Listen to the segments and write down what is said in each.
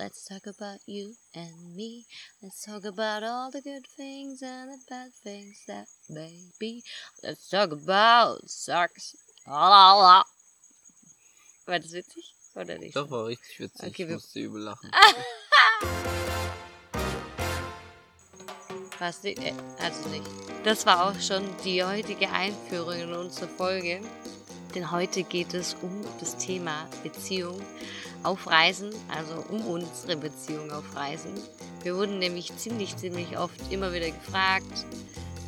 Let's talk about you and me. Let's talk about all the good things and the bad things that may be. Let's talk about sex. War das witzig? Oder nicht? Doch, war richtig witzig. Okay, ich musste übel lachen. Was nicht? Äh, also nicht. Das war auch schon die heutige Einführung in unsere Folge. Denn heute geht es um das Thema Beziehung auf Reisen, also um unsere Beziehung auf Reisen. Wir wurden nämlich ziemlich, ziemlich oft immer wieder gefragt,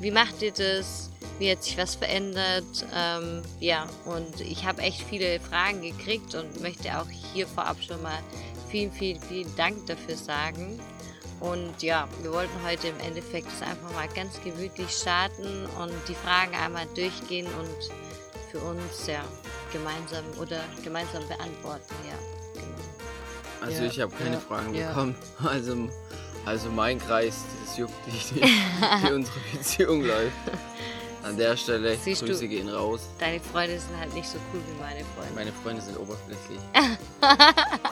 wie macht ihr das? Wie hat sich was verändert? Ähm, ja, und ich habe echt viele Fragen gekriegt und möchte auch hier vorab schon mal vielen, vielen, vielen Dank dafür sagen. Und ja, wir wollten heute im Endeffekt einfach mal ganz gemütlich starten und die Fragen einmal durchgehen und für uns ja gemeinsam oder gemeinsam beantworten, ja. Also Ja, ich habe keine ja, Fragen ja. bekommen. Also, also mein Kreis, das juckt nicht, wie unsere Beziehung läuft. An der Stelle, Siehst du- Grüße gehen raus. Deine Freunde sind halt nicht so cool wie meine Freunde. Meine Freunde sind oberflächlich.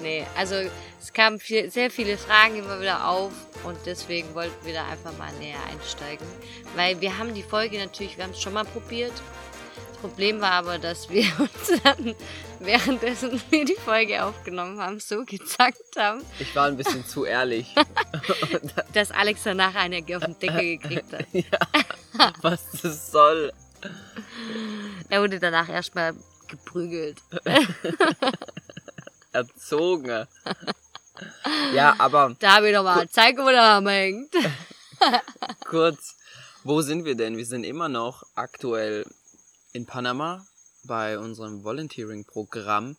Nee, also es kamen viel, sehr viele Fragen immer wieder auf und deswegen wollten wir da einfach mal näher einsteigen. Weil wir haben die Folge natürlich, wir haben es schon mal probiert. Das Problem war aber, dass wir uns dann währenddessen wir die Folge aufgenommen haben, so gezackt haben, Ich war ein bisschen zu ehrlich. dass Alex danach eine auf den Deckel gekriegt hat. Was das soll. Er wurde danach erstmal geprügelt. Erzogen. Ja, aber Da habe ich doch mal, zeig, wo der Hammer hängt. kurz, wo sind wir denn? Wir sind immer noch aktuell in Panama bei unserem Volunteering-Programm,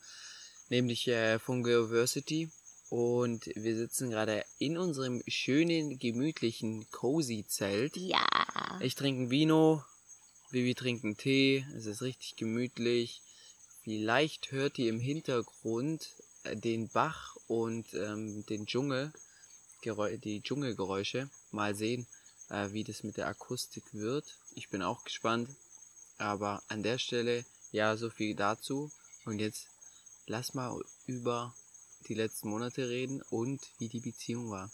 nämlich äh, von Geoversity. Und wir sitzen gerade in unserem schönen, gemütlichen, cozy Zelt. Ja. Ich trinke ein Vino, Vivi trinkt einen Tee, es ist richtig gemütlich. Vielleicht hört ihr im Hintergrund äh, den Bach und ähm, den Dschungel, Geräu- die Dschungelgeräusche. Mal sehen, äh, wie das mit der Akustik wird. Ich bin auch gespannt. Aber an der Stelle, ja, so viel dazu. Und jetzt lass mal über die letzten Monate reden und wie die Beziehung war.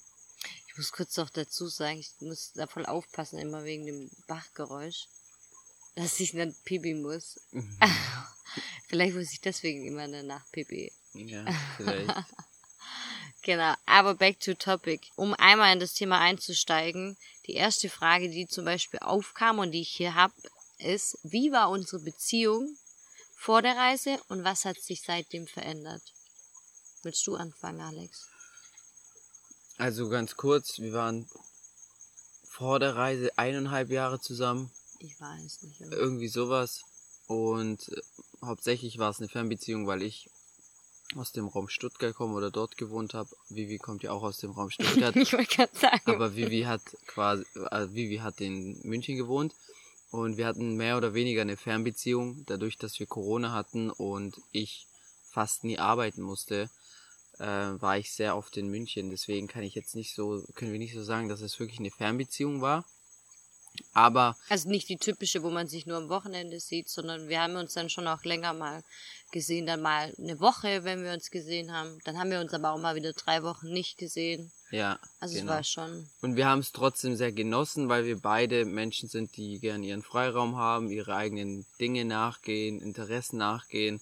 Ich muss kurz noch dazu sagen, ich muss da voll aufpassen, immer wegen dem Bachgeräusch, dass ich dann pipi muss. Vielleicht muss ich deswegen immer danach pipi. Ja, vielleicht. Genau, aber back to topic. Um einmal in das Thema einzusteigen, die erste Frage, die zum Beispiel aufkam und die ich hier habe, ist, wie war unsere Beziehung vor der Reise und was hat sich seitdem verändert? Willst du anfangen, Alex? Also ganz kurz, wir waren vor der Reise eineinhalb Jahre zusammen, Ich weiß nicht. aber- irgendwie sowas. Und äh, hauptsächlich war es eine Fernbeziehung, weil ich aus dem Raum Stuttgart komme oder dort gewohnt habe. Vivi kommt ja auch aus dem Raum Stuttgart. Ich wollte gerade sagen. aber Vivi hat quasi, äh, Vivi hat in München gewohnt und wir hatten mehr oder weniger eine Fernbeziehung, dadurch, dass wir Corona hatten und ich fast nie arbeiten musste, äh, war ich sehr oft in München. Deswegen kann ich jetzt nicht so, können wir nicht so sagen, dass es wirklich eine Fernbeziehung war. Aber Also nicht die typische, wo man sich nur am Wochenende sieht, sondern wir haben uns dann schon auch länger mal gesehen, dann mal eine Woche, wenn wir uns gesehen haben. Dann haben wir uns aber auch mal wieder drei Wochen nicht gesehen. Ja, Also genau. es war schon. Und wir haben es trotzdem sehr genossen, weil wir beide Menschen sind, die gern ihren Freiraum haben, ihre eigenen Dinge nachgehen, Interessen nachgehen.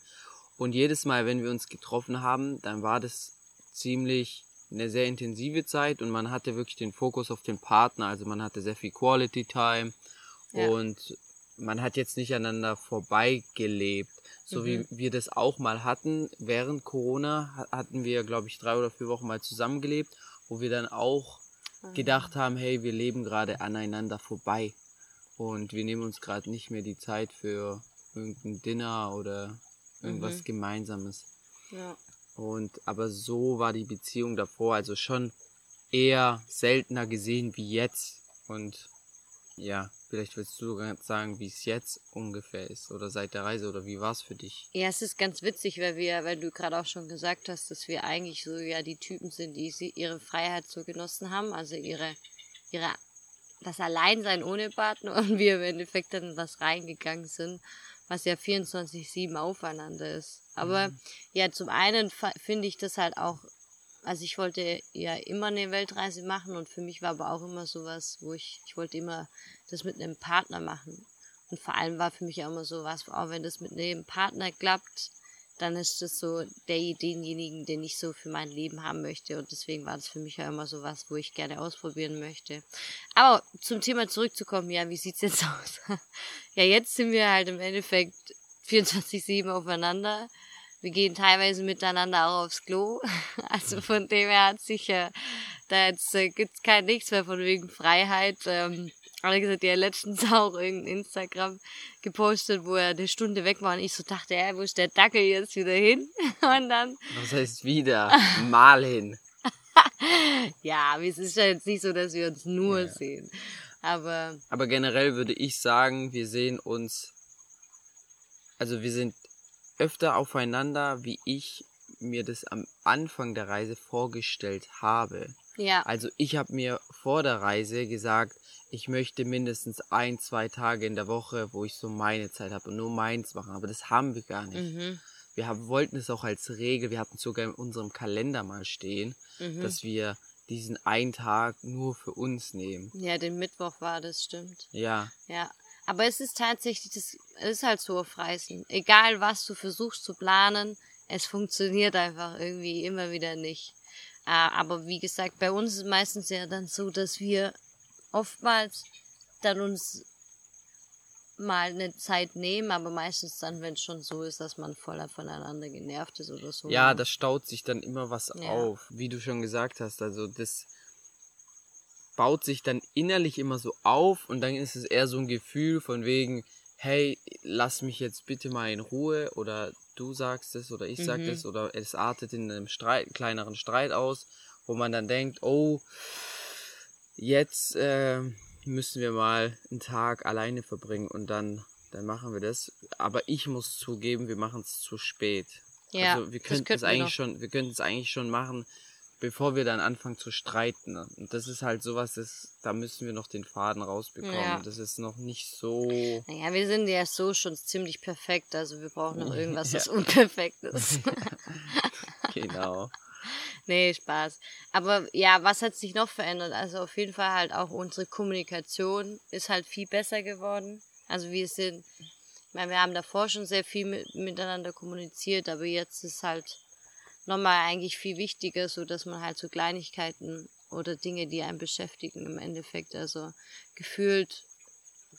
Und jedes Mal, wenn wir uns getroffen haben, dann war das ziemlich eine sehr intensive Zeit und man hatte wirklich den Fokus auf den Partner. Also man hatte sehr viel Quality Time Ja. und man hat jetzt nicht aneinander vorbeigelebt. So wie Mhm. wir das auch mal hatten. Während Corona ha- hatten wir, glaube ich, drei oder vier Wochen mal zusammengelebt, wo wir dann auch gedacht haben, hey, wir leben gerade aneinander vorbei und wir nehmen uns gerade nicht mehr die Zeit für irgendein Dinner oder irgendwas Mhm. Gemeinsames. Ja. Und aber so war die Beziehung davor, also schon eher seltener gesehen wie jetzt. Und ja, vielleicht willst du sogar sagen, wie es jetzt ungefähr ist oder seit der Reise oder wie war es für dich? Ja, es ist ganz witzig, weil wir, weil du gerade auch schon gesagt hast, dass wir eigentlich so ja die Typen sind, die sie ihre Freiheit so genossen haben, also ihre, ihre, das Alleinsein ohne Partner und wir im Endeffekt dann was reingegangen sind, was ja 24-7 aufeinander ist. Aber ja, zum einen finde ich das halt auch also ich wollte ja immer eine Weltreise machen und für mich war aber auch immer sowas, wo ich, ich wollte immer das mit einem Partner machen. Und vor allem war für mich auch immer so was, auch wenn das mit einem Partner klappt, dann ist das so der denjenigen, den ich so für mein Leben haben möchte. Und deswegen war das für mich ja immer so was, wo ich gerne ausprobieren möchte. Aber zum Thema zurückzukommen, ja, wie sieht's jetzt aus? ja, jetzt sind wir halt im Endeffekt 24-7 aufeinander. Wir gehen teilweise miteinander auch aufs Klo. Also von dem her hat sich ja, da jetzt äh, gibt's kein nichts mehr von wegen Freiheit. Ähm, Alex hat ja letztens auch irgendein Instagram gepostet, wo er eine Stunde weg war und ich so dachte, ja, wo ist der Dackel jetzt wieder hin? Und dann. Was heißt wieder? Mal hin. ja, es ist ja jetzt nicht so, dass wir uns nur ja. sehen. Aber. Aber generell würde ich sagen, wir sehen uns. Also wir sind öfter aufeinander, wie ich mir das am Anfang der Reise vorgestellt habe. Ja. Also ich habe mir vor der Reise gesagt, ich möchte mindestens ein, zwei Tage in der Woche, wo ich so meine Zeit habe und nur meins machen. Aber das haben wir gar nicht. Mhm. Wir haben, wollten es auch als Regel, wir hatten sogar in unserem Kalender mal stehen, mhm. dass wir diesen einen Tag nur für uns nehmen. Ja, den Mittwoch war das, stimmt. Ja. Ja. Aber es ist tatsächlich, das ist halt so auf Reisen. Egal was du versuchst zu planen, es funktioniert einfach irgendwie immer wieder nicht. Äh, aber wie gesagt, bei uns ist es meistens ja dann so, dass wir oftmals dann uns mal eine Zeit nehmen, aber meistens dann, wenn es schon so ist, dass man voller voneinander genervt ist oder so. Ja, da staut sich dann immer was ja. auf, wie du schon gesagt hast. Also das baut sich dann innerlich immer so auf und dann ist es eher so ein Gefühl von wegen, hey, lass mich jetzt bitte mal in Ruhe oder du sagst es oder ich sag mhm. es oder es artet in einem Streit, kleineren Streit aus, wo man dann denkt, oh, jetzt äh, müssen wir mal einen Tag alleine verbringen und dann, dann machen wir das. Aber ich muss zugeben, wir machen es zu spät. Ja, also wir könnten es eigentlich schon, wir könnten es eigentlich schon machen, bevor wir dann anfangen zu streiten. Und das ist halt sowas, das, da müssen wir noch den Faden rausbekommen. Ja. Das ist noch nicht so. Naja, wir sind ja so schon ziemlich perfekt, also wir brauchen noch irgendwas, ja. was unperfekt ist. genau. Nee, Spaß. Aber ja, was hat sich noch verändert? Also auf jeden Fall halt auch unsere Kommunikation ist halt viel besser geworden. Also wir sind, ich meine, wir haben davor schon sehr viel mit, miteinander kommuniziert, aber jetzt ist halt nochmal eigentlich viel wichtiger, so dass man halt so Kleinigkeiten oder Dinge, die einen beschäftigen im Endeffekt, also gefühlt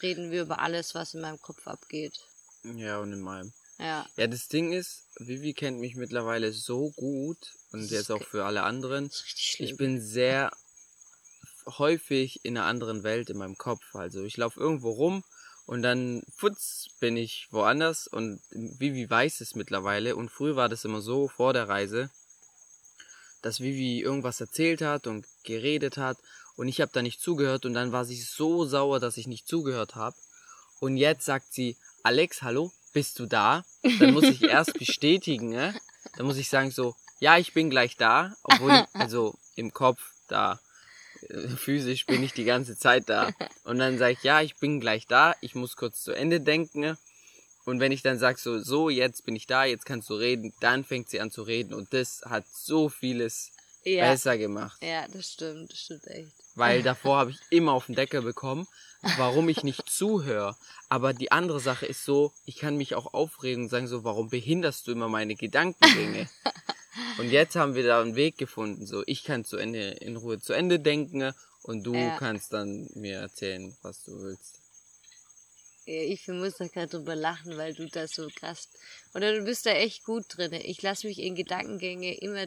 reden wir über alles, was in meinem Kopf abgeht. Ja, und in meinem. Ja. Ja, das Ding ist, Vivi kennt mich mittlerweile so gut und jetzt auch für alle anderen. Ich bin sehr häufig in einer anderen Welt in meinem Kopf. Also ich laufe irgendwo rum und dann futz bin ich woanders und Vivi weiß es mittlerweile und früher war das immer so vor der Reise, dass Vivi irgendwas erzählt hat und geredet hat und ich habe da nicht zugehört und dann war sie so sauer, dass ich nicht zugehört habe. Und jetzt sagt sie, Alex, hallo, bist du da? Dann muss ich erst bestätigen, ne? Dann muss ich sagen so, ja, ich bin gleich da, obwohl, ich, also im Kopf da, physisch bin ich die ganze Zeit da. Und dann sage ich, ja, ich bin gleich da, ich muss kurz zu Ende denken. Und wenn ich dann sage so, so, jetzt bin ich da, jetzt kannst du reden, dann fängt sie an zu reden. Und das hat so vieles ja. besser gemacht. Ja, das stimmt, das stimmt echt. Weil davor habe ich immer auf den Deckel bekommen warum ich nicht zuhöre. Aber die andere Sache ist so, ich kann mich auch aufregen und sagen so, warum behinderst du immer meine Gedankengänge? und jetzt haben wir da einen Weg gefunden. So, ich kann zu Ende in Ruhe zu Ende denken und du ja. kannst dann mir erzählen, was du willst. Ich muss da gerade drüber lachen, weil du das so krass. Oder du bist da echt gut drin. Ich lasse mich in Gedankengänge immer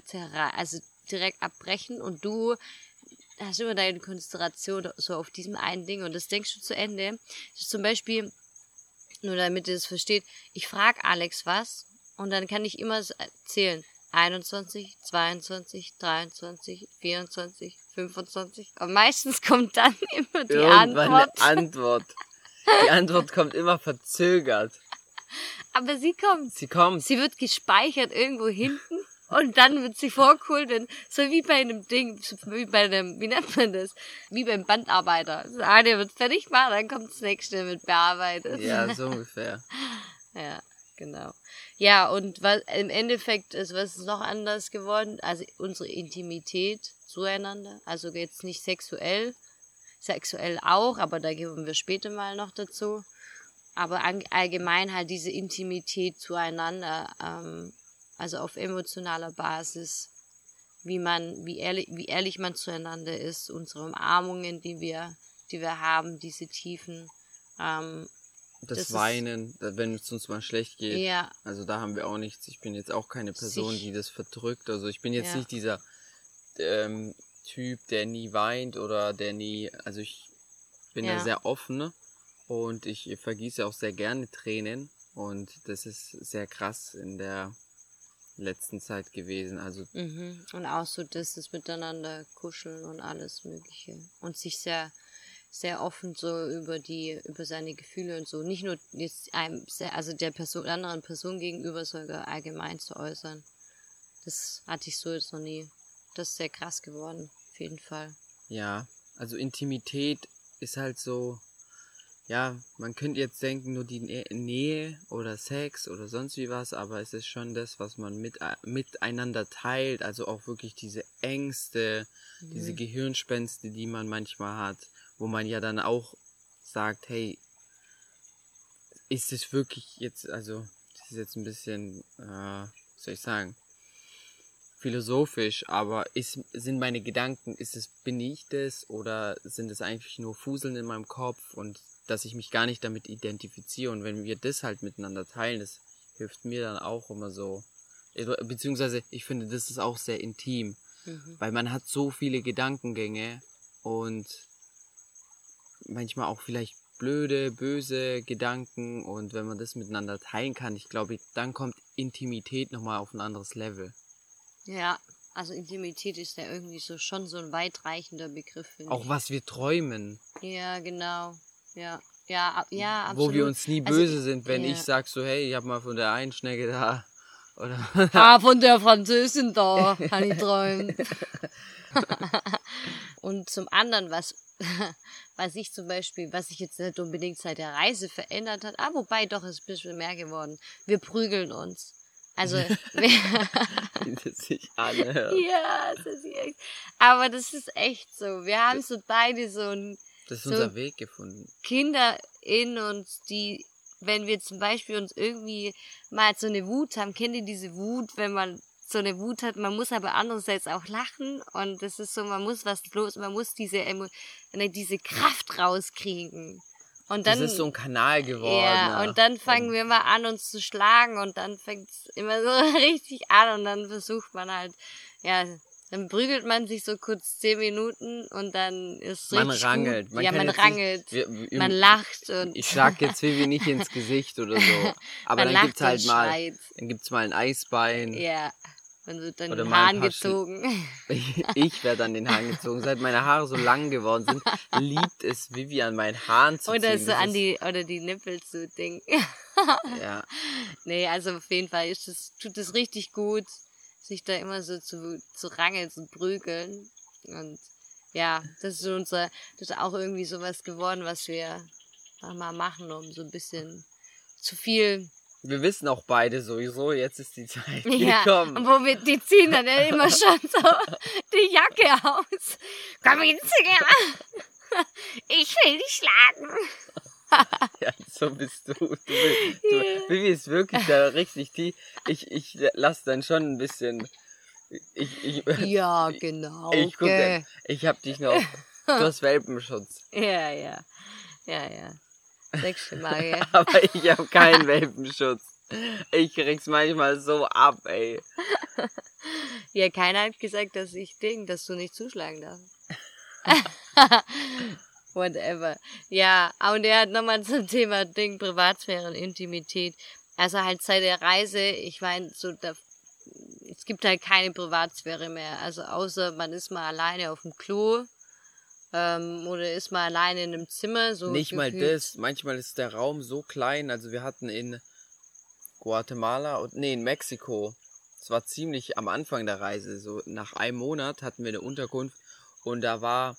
also direkt abbrechen und du hast immer deine Konzentration so auf diesem einen Ding und das denkst du zu Ende. Zum Beispiel, nur damit ihr das versteht, ich frage Alex was und dann kann ich immer zählen. 21, 22, 23, 24, 25. Und meistens kommt dann immer die Irgendwann Antwort. Eine Antwort. Die Antwort kommt immer verzögert. Aber sie kommt. Sie kommt. Sie wird gespeichert irgendwo hinten und dann wird sie vorgeholt, wenn, so wie bei einem Ding, wie bei einem, wie nennt man das? Wie beim Bandarbeiter. Das eine wird fertig gemacht, dann kommt das nächste mit bearbeitet. Ja, so ungefähr. ja, genau. Ja, und was, im Endeffekt ist was noch anders geworden, also unsere Intimität zueinander, also jetzt nicht sexuell, sexuell auch, aber da geben wir später mal noch dazu. Aber allgemein halt diese Intimität zueinander, ähm, also auf emotionaler Basis, wie man, wie ehrlich, wie ehrlich man zueinander ist, unsere Umarmungen, die wir, die wir haben, diese Tiefen. Ähm, das, das Weinen, wenn es uns mal schlecht geht. Ja. Also da haben wir auch nichts. Ich bin jetzt auch keine Person, Sich, die das verdrückt. Also ich bin jetzt ja. nicht dieser ähm, Typ, der nie weint oder der nie, also ich bin ja. da sehr offen ne? und ich vergieße auch sehr gerne Tränen und das ist sehr krass in der letzten Zeit gewesen. Also mhm. und auch so dass das Miteinander kuscheln und alles Mögliche und sich sehr sehr offen so über die über seine Gefühle und so nicht nur jetzt einem also der Person anderen Person gegenüber sogar allgemein zu äußern. Das hatte ich so jetzt noch nie. Das ist sehr krass geworden jeden Fall. Ja, also Intimität ist halt so, ja, man könnte jetzt denken, nur die Nähe oder Sex oder sonst wie was, aber es ist schon das, was man mit, miteinander teilt, also auch wirklich diese Ängste, mhm. diese Gehirnspenste, die man manchmal hat, wo man ja dann auch sagt, hey, ist es wirklich jetzt, also, das ist jetzt ein bisschen, äh, soll ich sagen, philosophisch, aber ist, sind meine Gedanken, ist es, bin ich das oder sind es eigentlich nur Fuseln in meinem Kopf und dass ich mich gar nicht damit identifiziere und wenn wir das halt miteinander teilen, das hilft mir dann auch immer so. Beziehungsweise ich finde, das ist auch sehr intim, mhm. weil man hat so viele Gedankengänge und manchmal auch vielleicht blöde, böse Gedanken und wenn man das miteinander teilen kann, ich glaube, dann kommt Intimität nochmal auf ein anderes Level. Ja, also Intimität ist ja irgendwie so schon so ein weitreichender Begriff. Auch ich. was wir träumen. Ja, genau. Ja, ja, ja, absolut. Wo wir uns nie also böse also, sind, wenn ja. ich sag so, hey, ich hab mal von der einen Schnecke da. Oder ah, von der Französin da, kann ich träumen. Und zum anderen, was, was ich zum Beispiel, was sich jetzt nicht unbedingt seit der Reise verändert hat, ah, wobei doch, ist ein bisschen mehr geworden. Wir prügeln uns. Also. Wie das sich anhört. Ja, das ist echt. Aber das ist echt so. Wir haben so beide so ein. Das ist so unser Weg gefunden. Kinder in uns, die, wenn wir zum Beispiel uns irgendwie mal so eine Wut haben, kennt ihr diese Wut, wenn man so eine Wut hat, man muss aber andererseits auch lachen und das ist so, man muss was los, man muss diese, Emo diese Kraft rauskriegen. Und dann, das ist so ein Kanal geworden. Ja, und dann fangen wir mal an, uns zu schlagen und dann fängt es immer so richtig an und dann versucht man halt, ja, dann prügelt man sich so kurz zehn Minuten und dann ist man rangelt. Man ja, man rangelt. Nicht, wir, man lacht und. Ich schlag jetzt Vivi nicht ins Gesicht oder so. Aber dann gibt's halt mal, dann gibt's mal ein Eisbein. Ja. Dann wird dann den Haaren gezogen. Ich, ich werde an den Haaren gezogen. Seit meine Haare so lang geworden sind, liebt es Vivi an meinen Haaren zu oder ziehen. So an die, oder die Nippel zu ding. ja. Nee, also auf jeden Fall ist es, tut es richtig gut, sich da immer so zu, zu rangeln, zu prügeln. Und ja, das ist unser, das ist auch irgendwie sowas geworden, was wir mal machen, um so ein bisschen zu viel wir wissen auch beide sowieso, jetzt ist die Zeit ja, gekommen. Und wo wir, die ziehen dann immer schon so die Jacke aus. Komm jetzt her. Ich will dich schlagen. ja, so bist du. du, du yeah. Vivi ist wirklich da richtig die. Ich, ich lass dann schon ein bisschen. Ich, ich, ja, genau. Ich guck, okay. ich hab dich noch. Du hast Welpenschutz. Ja, ja. Ja, ja. Sechs Mal, Aber ich habe keinen Welpenschutz. Ich krieg's manchmal so ab, ey. Ja, keiner hat gesagt, dass ich Ding, dass du nicht zuschlagen darfst. Whatever. Ja, und er hat nochmal zum Thema Ding, Privatsphäre und Intimität. Also halt seit der Reise, ich meine, so da, es gibt halt keine Privatsphäre mehr. Also außer man ist mal alleine auf dem Klo ähm, oder ist mal alleine in einem Zimmer. So Nicht gefühlt. mal das. Manchmal ist der Raum so klein. Also wir hatten in Guatemala und nee, in Mexiko. Es war ziemlich am Anfang der Reise. So nach einem Monat hatten wir eine Unterkunft und da war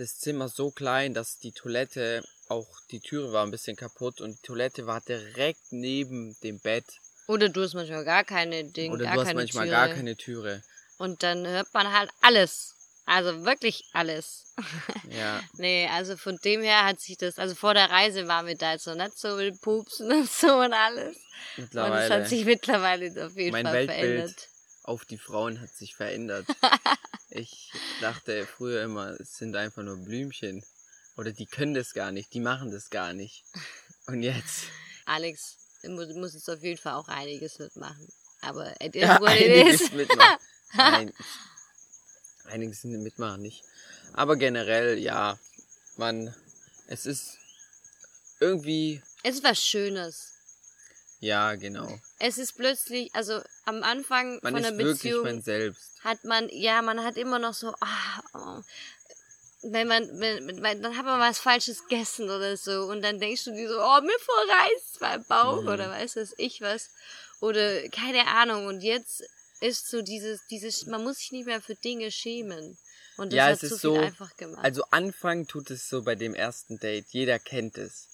das Zimmer so klein, dass die Toilette auch die Türe war ein bisschen kaputt und die Toilette war direkt neben dem Bett. Oder du hast manchmal gar keine Dinge, Oder gar du hast keine manchmal Türe. gar keine Türe. Und dann hört man halt alles. Also wirklich alles. Ja. nee, also von dem her hat sich das, also vor der Reise war mir da jetzt noch nicht so mit Pupsen und so und alles. Und es Mittlerweile. hat sich mittlerweile auf jeden mein Fall Weltbild verändert. Auf die Frauen hat sich verändert. ich dachte früher immer, es sind einfach nur Blümchen. Oder die können das gar nicht, die machen das gar nicht. Und jetzt. Alex muss, jetzt auf jeden Fall auch einiges mitmachen. Aber it is Ja, what it einiges is. mitmachen. Nein, einiges mitmachen nicht. Aber generell, ja, man, es ist irgendwie, Es ist was Schönes. Ja, genau. Es ist plötzlich, also am Anfang Man von wirklich Beziehung man selbst. hat man, ja, man hat immer noch so, ah, oh, wenn man, wenn, wenn, dann hat man was Falsches gegessen oder so und dann denkst du dir so, oh, mir verreißt mein Bauch Mhm. oder weiß das ich was oder keine Ahnung und jetzt ist so dieses, dieses, man muss sich nicht mehr für Dinge schämen und das Ja, hat es so ist viel so, einfach gemacht. Also Anfang tut es so bei dem ersten Date. Jeder kennt es.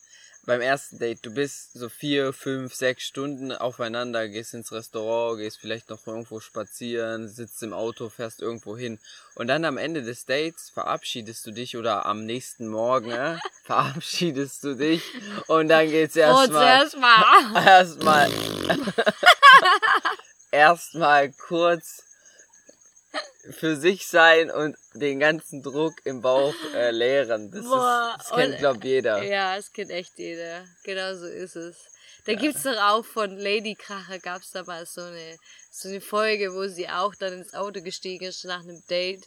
Beim ersten Date, du bist so vier, fünf, sechs Stunden aufeinander, gehst ins Restaurant, gehst vielleicht noch irgendwo spazieren, sitzt im Auto, fährst irgendwo hin. Und dann am Ende des Dates verabschiedest du dich oder am nächsten Morgen äh, verabschiedest du dich und dann geht's erstmal erstmal. erstmal erstmal kurz für sich sein und den ganzen Druck im Bauch äh, leeren. Das, Boah, ist, das kennt, und- glaub jeder. Ja, es kennt echt jeder. Genau so ist es. Da gibt's doch auch von Lady Kracher gab's da mal so eine, so eine Folge, wo sie auch dann ins Auto gestiegen ist nach einem Date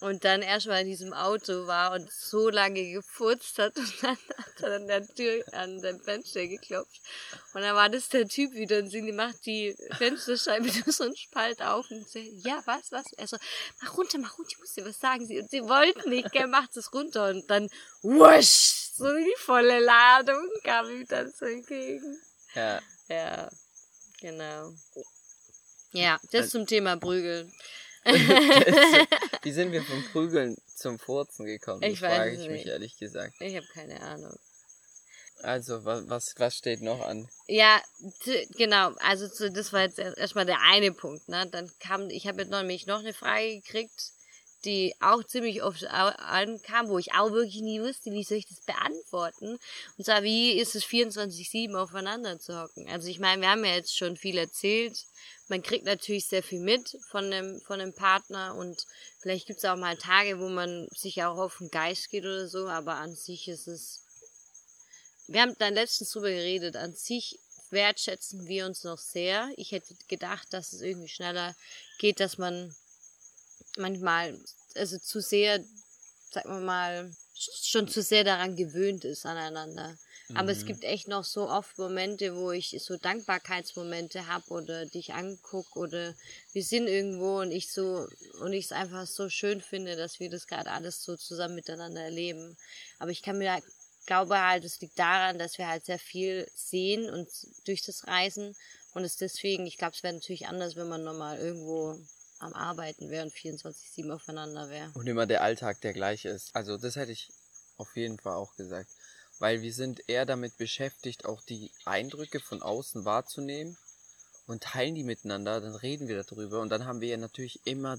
und dann erstmal in diesem Auto war und so lange gefurzt hat und dann hat er an der Tür, an dem Fenster geklopft. Und dann war das der Typ wieder und sie macht die Fensterscheibe durch so einen Spalt auf und sie, ja, was, was? Er so, mach runter, mach runter, ich muss dir was sagen. Sie, und sie wollten nicht, gell, macht es runter und dann, wusch, so die volle Ladung kam ihm dann so entgegen. Ja. Ja, genau. Ja, das zum Thema Prügeln. Wie sind wir vom Prügeln zum Furzen gekommen? Ich das weiß frage es ich mich nicht. ehrlich gesagt. Ich habe keine Ahnung. Also, was, was, was steht noch an? Ja, genau. Also das war jetzt erst- erstmal der eine Punkt. Ne? Dann kam, ich habe jetzt noch, nämlich noch eine Frage gekriegt, die auch ziemlich oft ankam, wo ich auch wirklich nie wusste, wie soll ich das beantworten. Und zwar, wie ist es 24-7 aufeinander zu hocken? Also ich meine, wir haben ja jetzt schon viel erzählt. Man kriegt natürlich sehr viel mit von dem, von dem Partner und vielleicht gibt es auch mal Tage, wo man sich auch auf den Geist geht oder so, aber an sich ist es wir haben dann letztens drüber geredet. An sich wertschätzen wir uns noch sehr. Ich hätte gedacht, dass es irgendwie schneller geht, dass man manchmal, also zu sehr, sagen wir mal, schon zu sehr daran gewöhnt ist aneinander. Aber es Mhm. gibt echt noch so oft Momente, wo ich so Dankbarkeitsmomente habe oder dich anguck oder wir sind irgendwo und ich so und ich es einfach so schön finde, dass wir das gerade alles so zusammen miteinander erleben. Aber ich kann mir glaube halt, es liegt daran, dass wir halt sehr viel sehen und durch das Reisen und es deswegen, ich glaube, es wäre natürlich anders, wenn man nochmal irgendwo am Arbeiten wäre und 24-7 aufeinander wäre. Und immer der Alltag der gleiche ist. Also, das hätte ich auf jeden Fall auch gesagt. Weil wir sind eher damit beschäftigt, auch die Eindrücke von außen wahrzunehmen und teilen die miteinander, dann reden wir darüber und dann haben wir ja natürlich immer,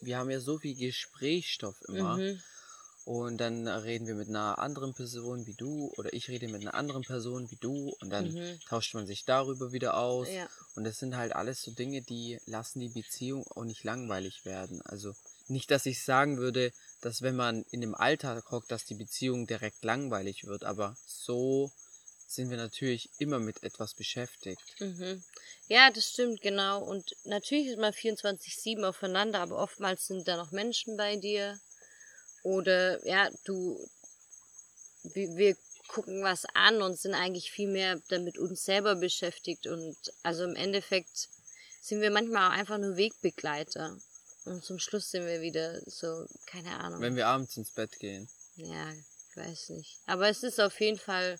wir haben ja so viel Gesprächsstoff immer Mhm. Und dann reden wir mit einer anderen Person wie du oder ich rede mit einer anderen Person wie du und dann Mhm. tauscht man sich darüber wieder aus Ja. und das sind halt alles so Dinge, die lassen die Beziehung auch nicht langweilig werden. Also nicht, dass ich sagen würde, dass wenn man in dem Alltag hockt, dass die Beziehung direkt langweilig wird, aber so sind wir natürlich immer mit etwas beschäftigt. Mhm. Ja, das stimmt, genau. Und natürlich ist man 24-7 aufeinander, aber oftmals sind da noch Menschen bei dir. Oder, ja, du, wir, wir gucken was an und sind eigentlich viel mehr damit uns selber beschäftigt. Und also im Endeffekt sind wir manchmal auch einfach nur Wegbegleiter. Und zum Schluss sind wir wieder so, keine Ahnung. Wenn wir abends ins Bett gehen. Ja, ich weiß nicht. Aber es ist auf jeden Fall,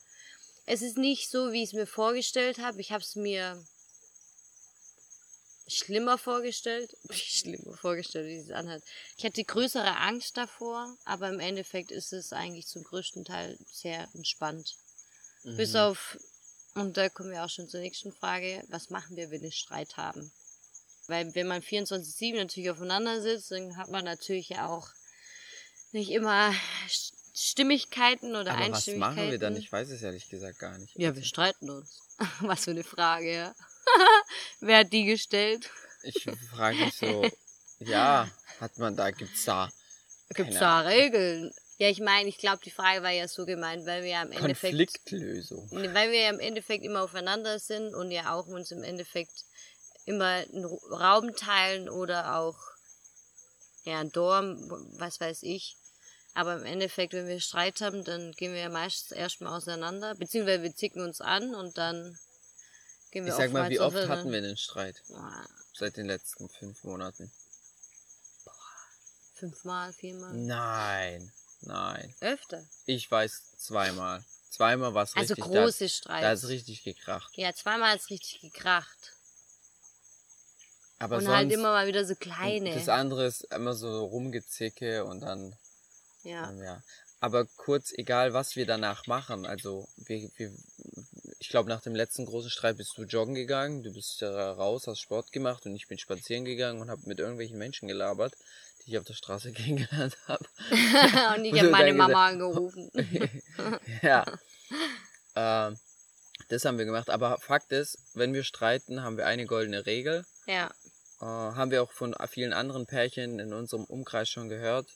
es ist nicht so, wie ich es mir vorgestellt habe. Ich habe es mir schlimmer vorgestellt. Schlimmer vorgestellt, wie es anhört. Ich hatte größere Angst davor, aber im Endeffekt ist es eigentlich zum größten Teil sehr entspannt. Bis Mhm. auf Und da kommen wir auch schon zur nächsten Frage. Was machen wir, wenn wir Streit haben? Weil wenn man 24-7 natürlich aufeinander sitzt, dann hat man natürlich ja auch nicht immer Stimmigkeiten oder Aber was Einstimmigkeiten. machen wir dann? Ich weiß es ehrlich gesagt gar nicht. Ja, wir streiten uns. Was für eine Frage, ja. Wer hat die gestellt? Ich frage mich so, ja, hat man da, gibt's da Gibt's da Regeln? Ja, ich meine, ich glaube, die Frage war ja so gemeint, weil wir ja im Endeffekt, Konfliktlösung? Weil wir ja im Endeffekt immer aufeinander sind und ja auch uns im Endeffekt immer einen Raum teilen oder auch ja, ein Dorm, was weiß ich. Aber im Endeffekt, wenn wir Streit haben, dann gehen wir ja meistens erstmal auseinander, beziehungsweise wir zicken uns an und dann gehen wir Ich sag mal, wie oft oftmals hatten wir einen Streit? Seit den letzten fünf Monaten. Fünfmal, viermal? Nein, nein. Öfter. Ich weiß zweimal. Zweimal war es Also richtig. große da, da Streits. ist richtig gekracht. Ja, zweimal es richtig gekracht. Aber und sonst, halt immer mal wieder so kleine. Das andere ist immer so rumgezicke und dann, ja. ähm, ja. Aber kurz, egal was wir danach machen, also wir, wir, ich glaube nach dem letzten großen Streit bist du joggen gegangen, du bist äh, raus, hast Sport gemacht und ich bin spazieren gegangen und habe mit irgendwelchen Menschen gelabert, die ich auf der Straße kennengelernt habe. und ich habe meine Mama angerufen. ja. Ähm, das haben wir gemacht. Aber Fakt ist, wenn wir streiten, haben wir eine goldene Regel. ja. Äh, haben wir auch von vielen anderen Pärchen in unserem Umkreis schon gehört.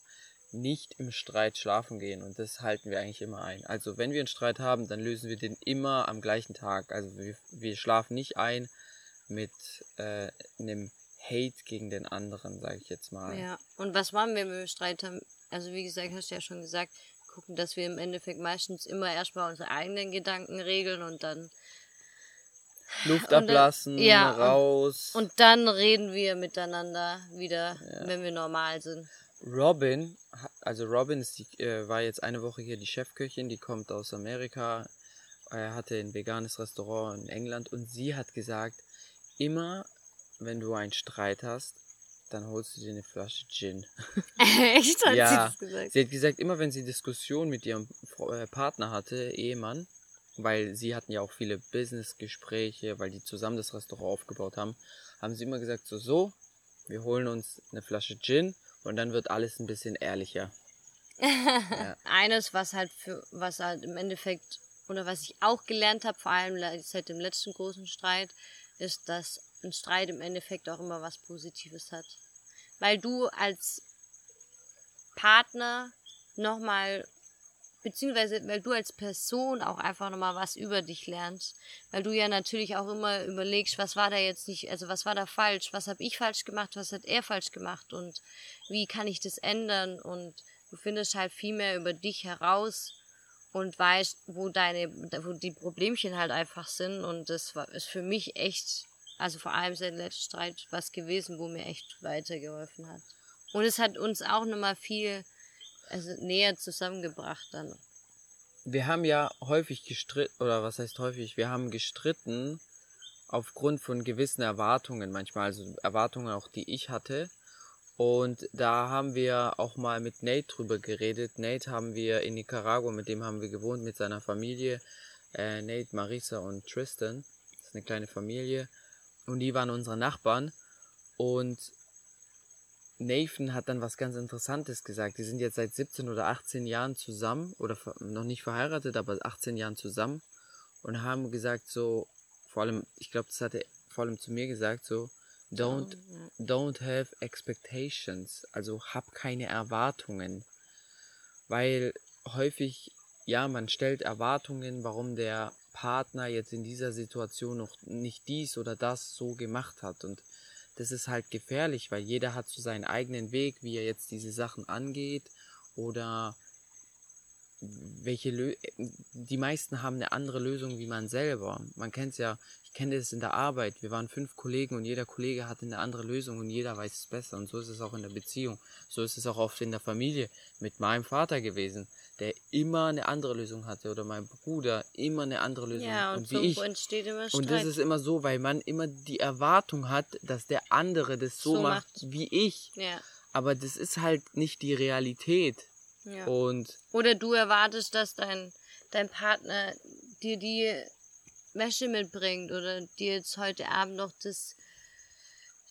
Nicht im Streit schlafen gehen. Und das halten wir eigentlich immer ein. Also wenn wir einen Streit haben, dann lösen wir den immer am gleichen Tag. Also wir, wir schlafen nicht ein mit äh, einem Hate gegen den anderen, sage ich jetzt mal. Ja. Und was machen wir, wenn wir Streit haben? Also wie gesagt, hast du ja schon gesagt, gucken, dass wir im Endeffekt meistens immer erstmal unsere eigenen Gedanken regeln und dann Luft Und dann- ablassen, ja, und- raus. und dann reden wir miteinander wieder, wenn wir normal sind. Robin, also Robin ist die, äh, war jetzt eine Woche hier die Chefköchin, die kommt aus Amerika. Er hatte ein veganes Restaurant in England und sie hat gesagt, immer wenn du einen Streit hast, dann holst du dir eine Flasche Gin. Echt? Hat Ja. sie das gesagt? Sie hat gesagt, immer wenn sie Diskussionen mit ihrem äh, Partner hatte, Ehemann, weil sie hatten ja auch viele Business-Gespräche, weil die zusammen das Restaurant aufgebaut haben, haben sie immer gesagt, so, so, wir holen uns eine Flasche Gin und dann wird alles ein bisschen ehrlicher. Ja. Eines, was halt für, was halt im Endeffekt, oder was ich auch gelernt habe, vor allem le- seit dem letzten großen Streit, ist, dass ein Streit im Endeffekt auch immer was Positives hat. Weil du als Partner nochmal, beziehungsweise weil du als Person auch einfach nochmal was über dich lernst. Weil du ja natürlich auch immer überlegst, was war da jetzt nicht, also was war da falsch, was habe ich falsch gemacht, was hat er falsch gemacht? Und wie kann ich das ändern? Und du findest halt viel mehr über dich heraus und weißt, wo deine, wo die Problemchen halt einfach sind. Und das war, ist für mich echt, also vor allem seit dem letzten Streit was gewesen, wo mir echt weitergeholfen hat. Und es hat uns auch nochmal viel, also näher zusammengebracht dann. Wir haben ja häufig gestritten, oder was heißt häufig, wir haben gestritten aufgrund von gewissen Erwartungen manchmal, also Erwartungen auch, die ich hatte. Und da haben wir auch mal mit Nate drüber geredet. Nate haben wir in Nicaragua, mit dem haben wir gewohnt, mit seiner Familie. Äh, Nate, Marisa und Tristan. Das ist eine kleine Familie. Und die waren unsere Nachbarn. Und Nathan hat dann was ganz Interessantes gesagt. Die sind jetzt seit 17 oder 18 Jahren zusammen oder noch nicht verheiratet, aber 18 Jahren zusammen und haben gesagt so, vor allem, ich glaube, das hat er vor allem zu mir gesagt so, don't, don't have expectations, also hab keine Erwartungen, weil häufig, ja, man stellt Erwartungen, warum der Partner jetzt in dieser Situation noch nicht dies oder das so gemacht hat. Und das ist halt gefährlich, weil jeder hat so seinen eigenen Weg, wie er jetzt diese Sachen angeht oder welche Lö die meisten haben eine andere Lösung wie man selber. Man kennt es ja, ich kenne das in der Arbeit. Wir waren fünf Kollegen und jeder Kollege hatte eine andere Lösung und jeder weiß es besser. Und so ist es auch in der Beziehung. So ist es auch oft in der Familie mit meinem Vater gewesen, der immer eine andere Lösung hatte oder mein Bruder immer eine andere Lösung Ja, und, und so wie ich. entsteht immer Streit. Und das ist immer so, weil man immer die Erwartung hat, dass der andere das so, So macht macht. wie ich. ja, Aber das ist halt nicht die Realität. ja. Und Oder du erwartest, dass dein, dein Partner dir die Wäsche mitbringt oder dir jetzt heute Abend noch das,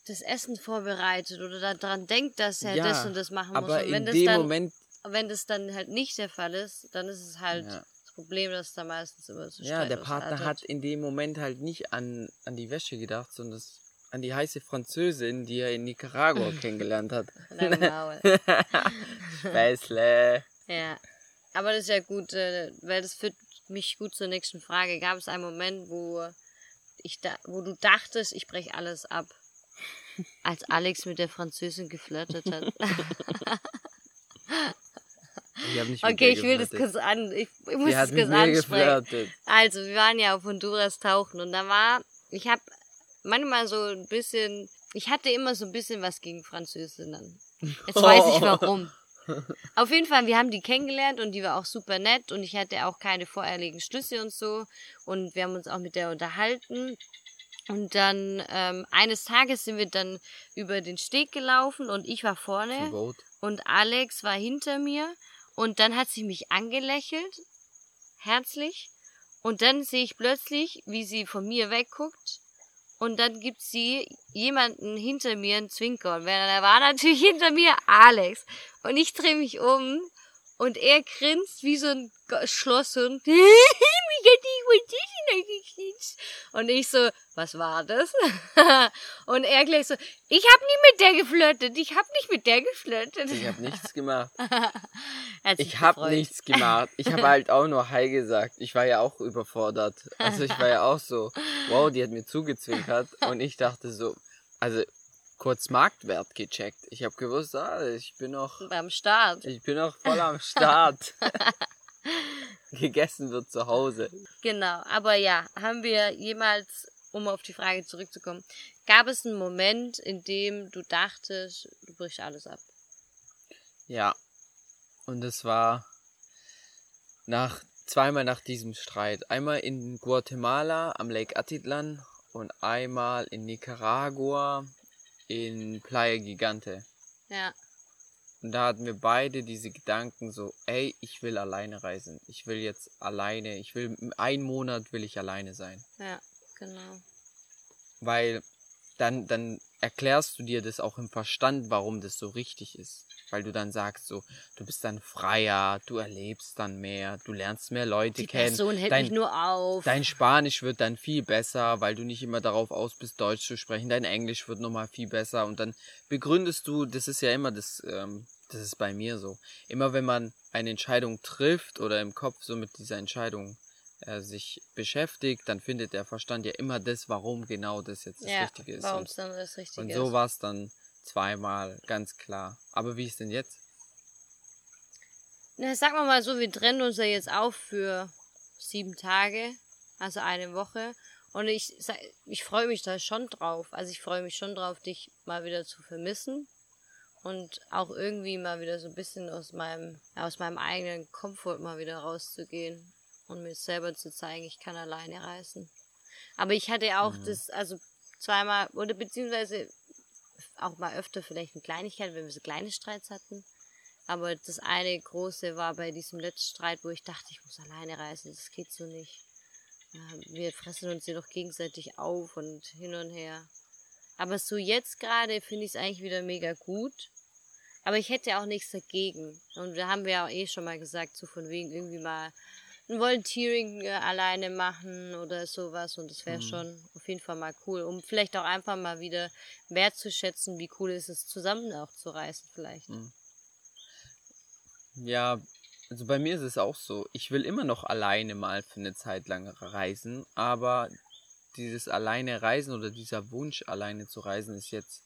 das Essen vorbereitet oder daran denkt, dass er Ja, das und das machen muss. Aber in dem Moment, wenn das dann halt nicht der Fall ist, dann ist es halt Ja. das Problem, dass da meistens immer so ja, der Partner hat in dem Moment halt nicht an, an die Wäsche gedacht, sondern das, an die heiße Französin, die er in Nicaragua kennengelernt hat. Späßle. Ja, aber das ist ja gut, äh, weil das führt mich gut zur nächsten Frage. Gab es einen Moment, wo ich da, wo du dachtest, ich breche alles ab, als Alex mit der Französin geflirtet hat? Ich hab nicht okay, ich will das kurz an, ich, ich muss mit kurz ansprechen. geflirtet. Also, wir waren ja auf Honduras tauchen und da war, ich habe manchmal so ein bisschen, ich hatte immer so ein bisschen was gegen Französinnen. Jetzt weiß ich warum. Auf jeden Fall, wir haben die kennengelernt und die war auch super nett und ich hatte auch keine voreiligen Schlüsse und so und wir haben uns auch mit der unterhalten. Und dann ähm, eines Tages sind wir dann über den Steg gelaufen und ich war vorne und Alex war hinter mir und dann hat sie mich angelächelt, herzlich, und dann sehe ich plötzlich, wie sie von mir wegguckt. Und dann gibt sie jemanden hinter mir einen Zwinker. Und wer da war natürlich hinter mir Alex. Und ich drehe mich um und er grinst wie so ein Schlosshund. Mich hat. Und ich so, was war das? und er gleich so, ich hab nie mit der geflirtet, ich hab nicht mit der geflirtet. Ich hab nichts gemacht. Ich hab gefreut. nichts gemacht. Ich habe halt auch nur Hi gesagt. Ich war ja auch überfordert. Also ich war ja auch so, wow, die hat mir zugezwinkert und ich dachte so, also kurz Marktwert gecheckt. Ich habe gewusst, ah, ich bin noch, Beim Start. ich bin noch voll am Start. Gegessen wird zu Hause. Genau, aber ja, haben wir jemals, um auf die Frage zurückzukommen, gab es einen Moment, in dem du dachtest, du brichst alles ab? Ja. Und es war nach zweimal nach diesem Streit. Einmal in Guatemala am Lake Atitlan und einmal in Nicaragua in Playa Gigante. Ja, Und da hatten wir beide diese Gedanken so, ey, ich will alleine reisen. Ich will jetzt alleine, ich will, einen Monat will ich alleine sein. ja, genau. Weil dann, dann erklärst du dir das auch im Verstand, warum das so richtig ist. Weil du dann sagst so, du bist dann freier, du erlebst dann mehr, du lernst mehr Leute Die kennen. Person hält dein, mich nur auf. dein Spanisch wird dann viel besser, weil du nicht immer darauf aus bist, Deutsch zu sprechen. Dein Englisch wird nochmal viel besser und dann begründest du, das ist ja immer das, ähm, das ist bei mir so. Immer wenn man eine Entscheidung trifft oder im Kopf so mit dieser Entscheidung äh, sich beschäftigt, dann findet der Verstand ja immer das, warum genau das jetzt das ja, Richtige ist. warum Und, es dann das Richtige und ist. so war es dann zweimal, ganz klar. Aber wie ist denn jetzt? Na, sagen wir mal so, wir trennen uns ja jetzt auf für sieben Tage, also eine Woche. Und ich, ich freue mich da schon drauf. Also ich freue mich schon drauf, dich mal wieder zu vermissen. Und auch irgendwie mal wieder so ein bisschen aus meinem, aus meinem eigenen Komfort mal wieder rauszugehen. Und mir selber zu zeigen, ich kann alleine reisen. Aber ich hatte auch Mhm. das, also zweimal, oder beziehungsweise auch mal öfter vielleicht eine Kleinigkeit, wenn wir so kleine Streits hatten. Aber das eine große war bei diesem letzten Streit, wo ich dachte, ich muss alleine reisen, das geht so nicht. Ja, Wir fressen uns hier doch gegenseitig auf und hin und her. Aber so jetzt gerade finde ich es eigentlich wieder mega gut. Aber ich hätte auch nichts dagegen. Und da haben wir ja eh schon mal gesagt, so von wegen irgendwie mal ein Volunteering äh, alleine machen oder sowas. Und das wäre Mhm. schon auf jeden Fall mal cool, um vielleicht auch einfach mal wieder wertzuschätzen, wie cool ist es, zusammen auch zu reisen vielleicht. Mhm. Ja, also bei mir ist es auch so. Ich will immer noch alleine mal für eine Zeit lang reisen, aber dieses alleine reisen oder dieser Wunsch alleine zu reisen ist jetzt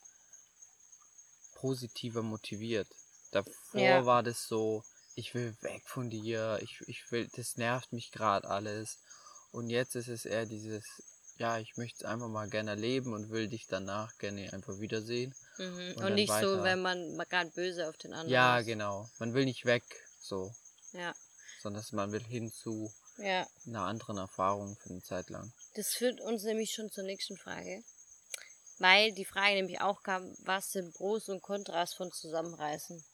positiver motiviert. Davor Ja. war das so, ich will weg von dir, ich, ich will, das nervt mich gerade alles. Und jetzt ist es eher dieses, ja, ich möchte es einfach mal gerne erleben und will dich danach gerne einfach wiedersehen. Mhm. Und Und, nicht so, weiter. wenn man gerade böse auf den anderen Ja, ist. genau. Man will nicht weg, so, Ja, sondern man will hin zu ja. einer anderen Erfahrung für eine Zeit lang. Das führt uns nämlich schon zur nächsten Frage. Weil die Frage nämlich auch kam, was sind Pros und Kontras von Zusammenreisen?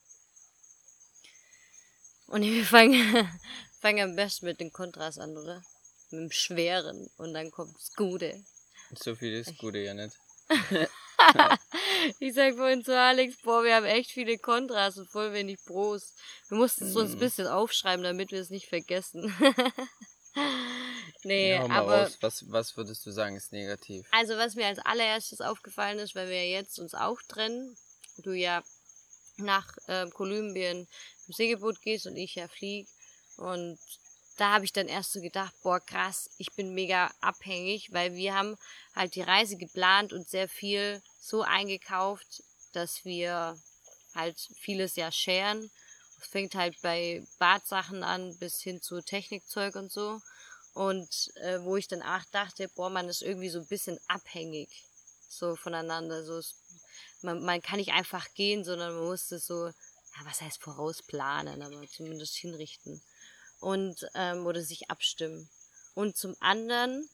Und wir fangen, fangen am besten mit den Kontras an, oder? mit dem Schweren und dann kommt das Gute. So viel ist Gute ja nicht. ich sag vorhin zu Alex, boah, wir haben echt viele Kontras und voll wenig Pros. Wir mussten es uns ein Mhm. bisschen aufschreiben, damit wir es nicht vergessen. nee, Ja, aber raus. Was, was würdest du sagen, ist negativ? also was mir als allererstes aufgefallen ist, weil wir jetzt uns auch trennen, du ja nach äh, Kolumbien im Segelboot gehst und ich ja flieg und da habe ich dann erst so gedacht, boah krass, ich bin mega abhängig, weil wir haben halt die Reise geplant und sehr viel so eingekauft, dass wir halt vieles ja scheren. Es fängt halt bei Badsachen an bis hin zu Technikzeug und so. Und äh, wo ich dann auch dachte, boah, man ist irgendwie so ein bisschen abhängig so voneinander. So es, man, man kann nicht einfach gehen, sondern man muss das so, ja, was heißt vorausplanen, aber zumindest hinrichten. Und ähm, oder sich abstimmen. Und zum anderen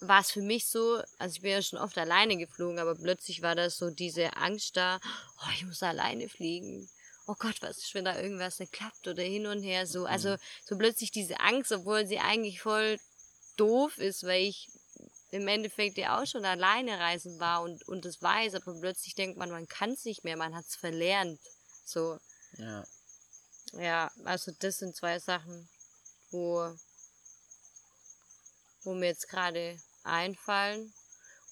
war es für mich so, also ich bin ja schon oft alleine geflogen, aber plötzlich war das so diese Angst da, oh, ich muss alleine fliegen. Oh Gott, was ist, wenn da irgendwas nicht klappt oder hin und her so. Also so plötzlich diese Angst, obwohl sie eigentlich voll doof ist, weil ich im Endeffekt ja auch schon alleine reisen war und, und das weiß, aber plötzlich denkt man, man kann es nicht mehr, man hat es verlernt. So, Ja. ja, also das sind zwei Sachen, wo, wo mir jetzt gerade einfallen.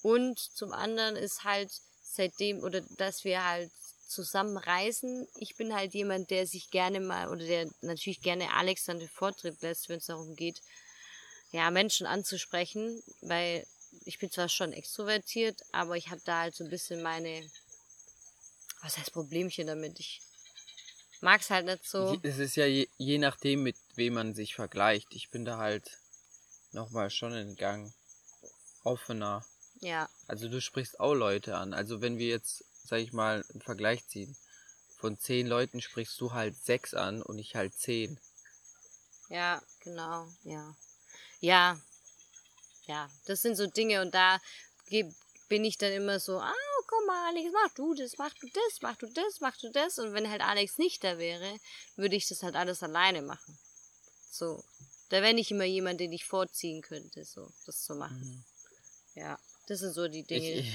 Und zum anderen ist halt seitdem, oder dass wir halt zusammen reisen, ich bin halt jemand, der sich gerne mal, oder der natürlich gerne Alex dann den Vortritt lässt, wenn es darum geht, ja, Menschen anzusprechen, weil ich bin zwar schon extrovertiert, aber ich habe da halt so ein bisschen meine, was heißt Problemchen damit? Ich mag's halt nicht so. Es ist ja je, je nachdem, mit wem man sich vergleicht. Ich bin da halt nochmal schon in Gang offener. Ja, Also du sprichst auch Leute an. Also wenn wir jetzt, sag ich mal, einen Vergleich ziehen, von zehn Leuten sprichst du halt sechs an und ich halt zehn. ja, genau, ja. Ja, ja, das sind so Dinge und da bin ich dann immer so, ah, guck mal, Alex, mach du das, mach du das, mach du das, mach du das. Und wenn halt Alex nicht da wäre, würde ich das halt alles alleine machen. So. Da wäre nicht immer jemand, den ich vorziehen könnte, so, das zu machen. Ja, das sind so die Dinge. Ich, ich,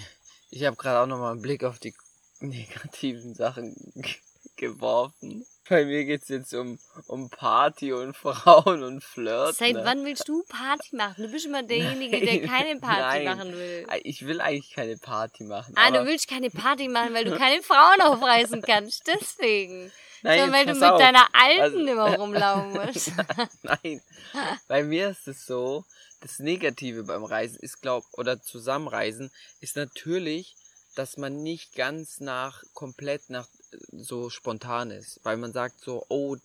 ich habe gerade auch nochmal einen Blick auf die negativen Sachen ge- geworfen. Bei mir geht's jetzt um, um Party und Frauen und Flirten. Seit ne? wann willst du Party machen? Du bist immer derjenige, der Nein, keine Party nein. machen will. Ich will eigentlich keine Party machen. Ah, du willst keine Party machen, weil du keine Frauen aufreißen kannst. Deswegen. Nein, Sondern weil du mit auf. deiner Alten Also- immer rumlaufen musst. Nein, bei mir ist es so, das Negative beim Reisen ist, glaub, oder Zusammenreisen, ist natürlich, dass man nicht ganz nach, komplett nach so spontan ist. Weil man sagt so, oh,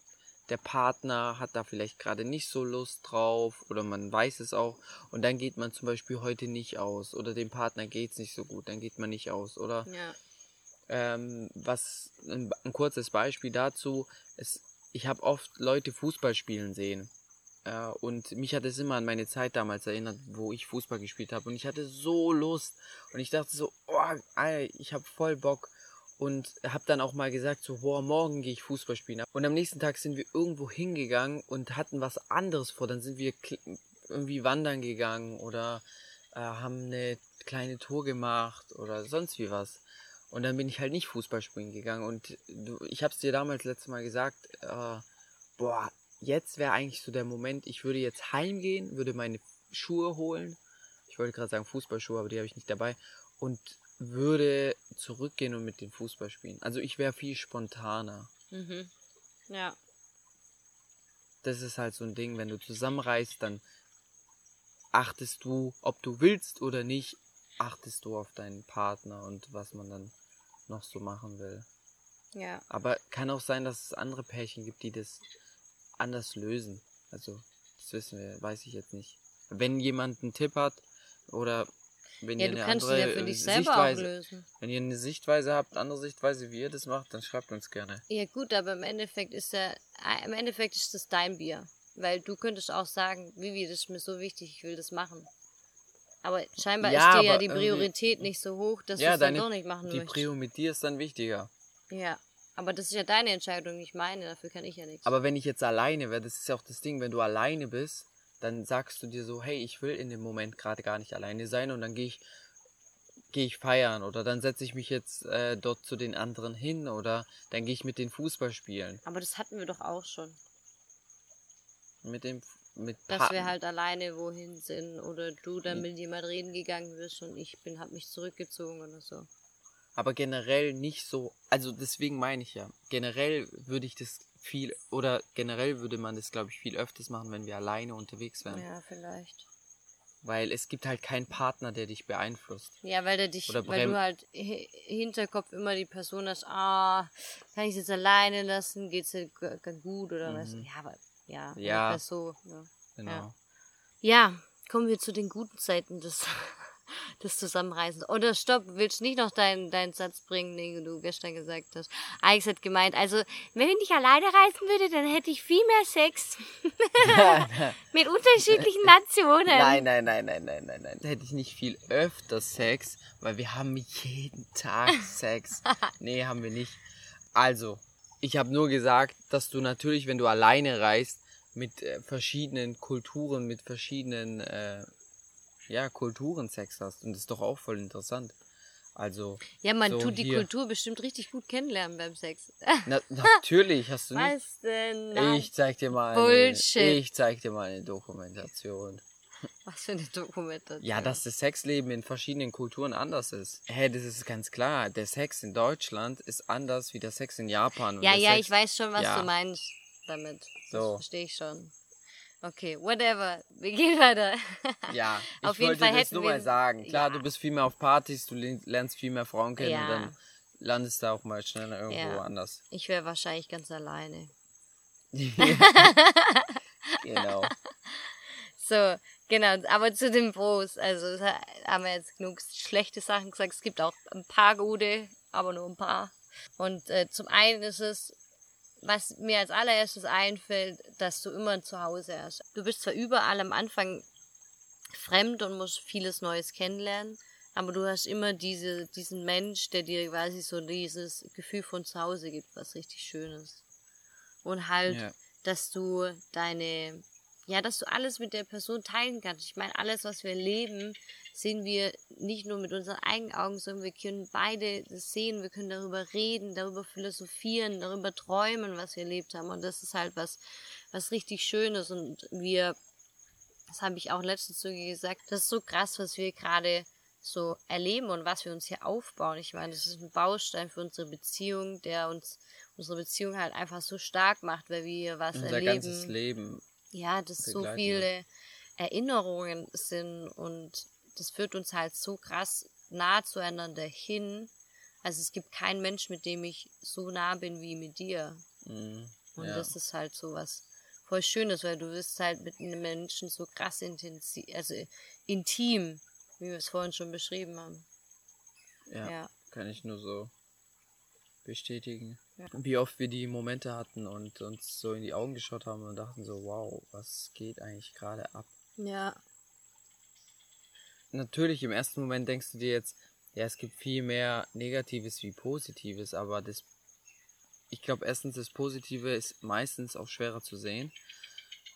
der Partner hat da vielleicht gerade nicht so Lust drauf oder man weiß es auch und dann geht man zum Beispiel heute nicht aus oder dem Partner geht's nicht so gut, dann geht man nicht aus oder Ja. ähm, was ein, ein kurzes Beispiel dazu ist, ich habe oft Leute Fußball spielen sehen. Äh, und mich hat es immer an meine Zeit damals erinnert, wo ich Fußball gespielt habe. Und ich hatte so Lust. Und ich dachte so, oh, Alter, ich habe voll Bock. Und habe dann auch mal gesagt, so, boah, morgen gehe ich Fußball spielen. Und am nächsten Tag sind wir irgendwo hingegangen und hatten was anderes vor. Dann sind wir irgendwie wandern gegangen oder äh, haben eine kleine Tour gemacht oder sonst wie was. Und dann bin ich halt nicht Fußball spielen gegangen. Und du, ich habe es dir damals letztes Mal gesagt, äh, boah, jetzt wäre eigentlich so der Moment, ich würde jetzt heimgehen, würde meine Schuhe holen. Ich wollte gerade sagen Fußballschuhe, aber die habe ich nicht dabei. Und würde zurückgehen und mit dem Fußball spielen. Also ich wäre viel spontaner. Mhm. Ja. Das ist halt so ein Ding, wenn du zusammenreist, dann achtest du, ob du willst oder nicht, achtest du auf deinen Partner und was man dann noch so machen will. Ja. Aber kann auch sein, dass es andere Pärchen gibt, die das anders lösen. Also, das wissen wir, weiß ich jetzt nicht. Wenn jemand einen Tipp hat oder wenn Ja, ihr du eine andere ja für dich äh, Sichtweise, wenn ihr eine Sichtweise habt, andere Sichtweise, wie ihr das macht, dann schreibt uns gerne. Ja gut, aber im Endeffekt ist ja, äh, im Endeffekt ist das dein Bier. Weil du könntest auch sagen, Vivi, das ist mir so wichtig, ich will das machen. Aber scheinbar Ja, ist dir ja die Priorität nicht so hoch, dass ja, du es dann doch nicht machen die möchtest. Prio mit dir ist dann wichtiger. Ja. Aber das ist ja deine Entscheidung, nicht meine, dafür kann ich ja nichts. Aber wenn ich jetzt alleine wäre, das ist ja auch das Ding, wenn du alleine bist, dann sagst du dir so, hey, ich will in dem Moment gerade gar nicht alleine sein und dann gehe ich gehe ich feiern oder dann setze ich mich jetzt äh, dort zu den anderen hin oder dann gehe ich mit den Fußball spielen. Aber das hatten wir doch auch schon. Mit dem mit Dass Paten. wir halt alleine wohin sind oder du dann mit jemand reden gegangen bist und ich bin, hab mich zurückgezogen oder so. aber generell nicht so, also deswegen meine ich ja, generell würde ich das viel oder generell würde man das glaube ich viel öfters machen, wenn wir alleine unterwegs wären, Ja, vielleicht. weil es gibt halt keinen Partner, der dich beeinflusst. Ja, weil der dich, Oder weil du halt hi- Hinterkopf immer die Person hast, ah, kann ich es jetzt alleine lassen, geht's dir gut oder was? Mhm. Ja, aber ja, Ja. so. Ja. Genau. Ja. ja, kommen wir zu den guten Zeiten des, des Zusammenreisens. Oder stopp, willst du nicht noch deinen deinen Satz bringen, den du gestern gesagt hast? Alex hat gemeint, also wenn ich alleine reisen würde, dann hätte ich viel mehr Sex mit unterschiedlichen Nationen. Nein, nein, nein, nein, nein, nein, nein. Da hätte ich nicht viel öfter Sex, weil wir haben jeden Tag Sex. nee, haben wir nicht. Also, ich habe nur gesagt, dass du natürlich, wenn du alleine reist, mit äh, verschiedenen Kulturen, mit verschiedenen äh, ja, Kulturen Sex hast. Und das ist doch auch voll interessant. Also, Ja, man So, tut die hier. Kultur bestimmt richtig gut kennenlernen beim Sex. na, natürlich hast du nicht. Was denn? Nein. Ich zeig dir mal Bullshit. Eine, ich zeig dir mal eine Dokumentation. Was für eine Dokumentation. Ja, dass das Sexleben in verschiedenen Kulturen anders ist. Hä, das ist ganz klar. Der Sex in Deutschland ist anders wie der Sex in Japan. Ja, ja, Sex, ich weiß schon, was Ja. du meinst damit. So. Das verstehe ich schon. Okay, whatever. Wir gehen weiter. Ja, ich Auf jeden wollte Fall das hätten nur wir- mal sagen. Klar, Ja. du bist viel mehr auf Partys, du lern- lernst viel mehr Frauen kennen Ja. und dann landest du auch mal schneller irgendwo Ja. anders. Ich wäre wahrscheinlich ganz alleine. genau. So, genau, aber zu den Pros. Also haben wir jetzt genug schlechte Sachen gesagt. Es gibt auch ein paar gute, aber nur ein paar. Und äh, zum einen ist es, was mir als allererstes einfällt, dass du immer ein Zuhause hast. Du bist zwar überall am Anfang fremd und musst vieles Neues kennenlernen, aber du hast immer diese, diesen Mensch, der dir quasi so dieses Gefühl von Zuhause gibt, was richtig schön ist. Und halt, Ja. dass du deine, ja, dass du alles mit der Person teilen kannst. Ich meine, alles, was wir leben, sehen wir nicht nur mit unseren eigenen Augen, sondern wir können beide das sehen, wir können darüber reden, darüber philosophieren, darüber träumen, was wir erlebt haben. Und das ist halt was, was richtig Schönes. Und wir, das habe ich auch letztens so gesagt, das ist so krass, was wir gerade so erleben und was wir uns hier aufbauen. Ich meine, das ist ein Baustein für unsere Beziehung, der uns unsere Beziehung halt einfach so stark macht, weil wir was Unser erleben. ganzes Leben. Ja, dass so viele Erinnerungen sind und das führt uns halt so krass nah zueinander hin. Also es gibt keinen Mensch, mit dem ich so nah bin wie mit dir. Mhm. Und ja. das ist halt so was voll Schönes, weil du wirst halt mit einem Menschen so krass intensiv, also intim, wie wir es vorhin schon beschrieben haben. ja. Ja. Kann ich nur so bestätigen. Wie oft wir die Momente hatten und uns so in die Augen geschaut haben und dachten so, wow, was geht eigentlich gerade ab? Ja. Natürlich, im ersten Moment denkst du dir jetzt, ja, es gibt viel mehr Negatives wie Positives, aber das, ich glaube, erstens das Positive ist meistens auch schwerer zu sehen.